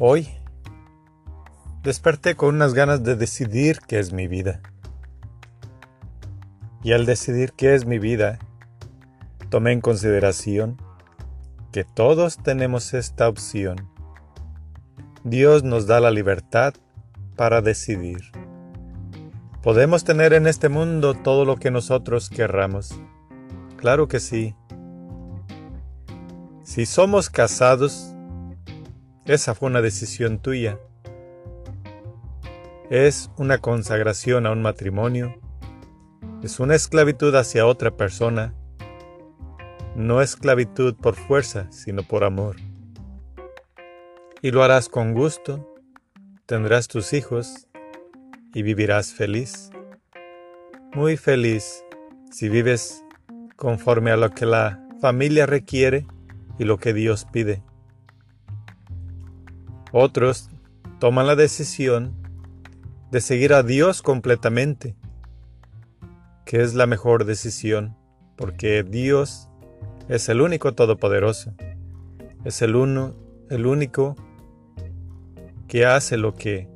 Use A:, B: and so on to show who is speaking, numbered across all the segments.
A: Hoy desperté con unas ganas de decidir qué es mi vida. Y al decidir qué es mi vida, tomé en consideración que todos tenemos esta opción. Dios nos da la libertad para decidir. ¿Podemos tener en este mundo todo lo que nosotros querramos? Claro que sí. Si somos casados, esa fue una decisión tuya. Es una consagración a un matrimonio. Es una esclavitud hacia otra persona. No esclavitud por fuerza, sino por amor. Y lo harás con gusto. Tendrás tus hijos y vivirás feliz. Muy feliz si vives conforme a lo que la familia requiere y lo que Dios pide. Otros toman la decisión de seguir a Dios completamente, que es la mejor decisión, porque Dios es el único todopoderoso, es el uno, el único que hace lo que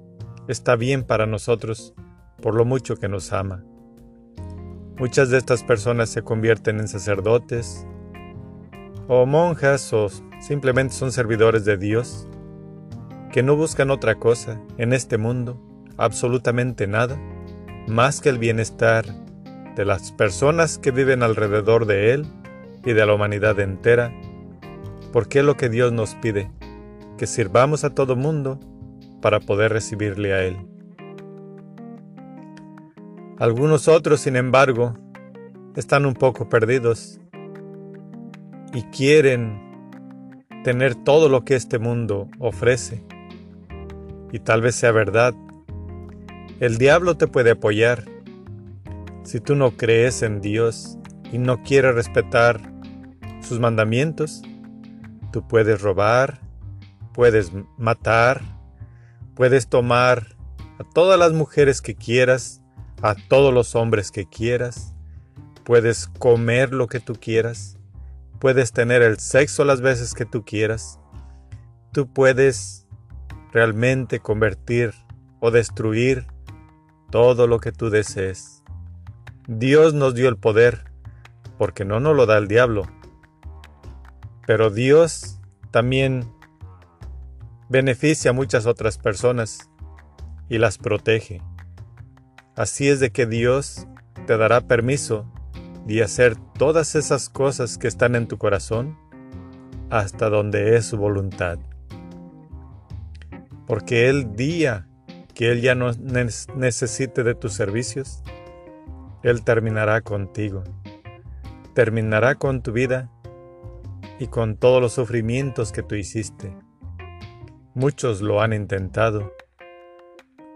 A: está bien para nosotros por lo mucho que nos ama. Muchas de estas personas se convierten en sacerdotes o monjas o simplemente son servidores de Dios que no buscan otra cosa en este mundo, absolutamente nada, más que el bienestar de las personas que viven alrededor de Él y de la humanidad entera, porque es lo que Dios nos pide, que sirvamos a todo mundo para poder recibirle a Él. Algunos otros, sin embargo, están un poco perdidos y quieren tener todo lo que este mundo ofrece y tal vez sea verdad. El diablo te puede apoyar. Si tú no crees en Dios y no quieres respetar sus mandamientos, tú puedes robar, puedes matar, puedes tomar a todas las mujeres que quieras, a todos los hombres que quieras, puedes comer lo que tú quieras, puedes tener el sexo las veces que tú quieras, tú puedes realmente convertir o destruir todo lo que tú desees. Dios nos dio el poder porque no nos lo da el diablo. Pero Dios también beneficia a muchas otras personas y las protege. Así es de que Dios te dará permiso de hacer todas esas cosas que están en tu corazón hasta donde es su voluntad porque el día que Él ya no necesite de tus servicios, Él terminará contigo, terminará con tu vida y con todos los sufrimientos que tú hiciste. Muchos lo han intentado.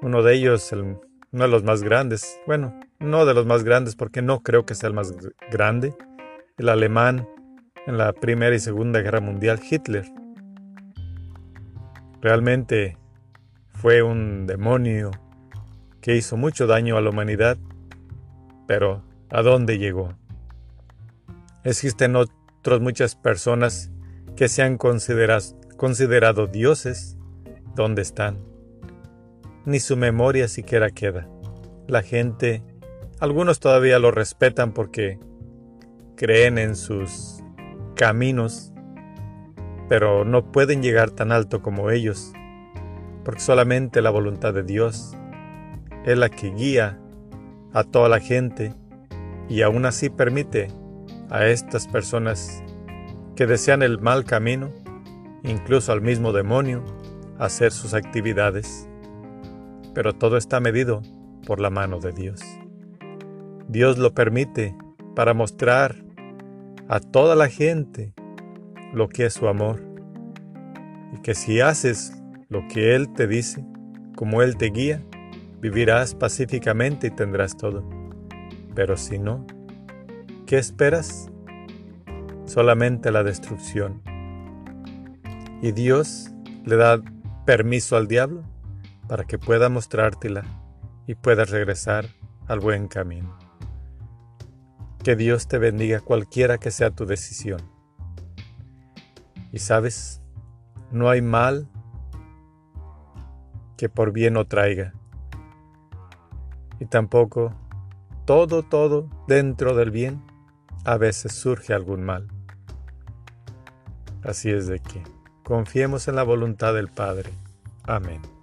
A: Uno de ellos, uno de los más grandes, bueno, no de los más grandes porque no creo que sea el más grande, el alemán en la Primera y Segunda Guerra Mundial, Hitler. Realmente fue un demonio que hizo mucho daño a la humanidad, pero ¿a dónde llegó? Existen otras muchas personas que se han considerado dioses. ¿Dónde están? Ni su memoria siquiera queda. La gente, algunos todavía lo respetan porque creen en sus caminos, pero no pueden llegar tan alto como ellos porque solamente la voluntad de Dios es la que guía a toda la gente y aún así permite a estas personas que desean el mal camino, incluso al mismo demonio, hacer sus actividades. Pero todo está medido por la mano de Dios. Dios lo permite para mostrar a toda la gente lo que es su amor. Y que si haces lo que Él te dice, como Él te guía, vivirás pacíficamente y tendrás todo. Pero si no, ¿qué esperas? Solamente la destrucción. Y Dios le da permiso al diablo para que pueda mostrártela y puedas regresar al buen camino. Que Dios te bendiga cualquiera que sea tu decisión. Y sabes, no hay mal que por bien no traiga. Y tampoco todo, todo dentro del bien, a veces surge algún mal. Así es de que confiemos en la voluntad del Padre. Amén.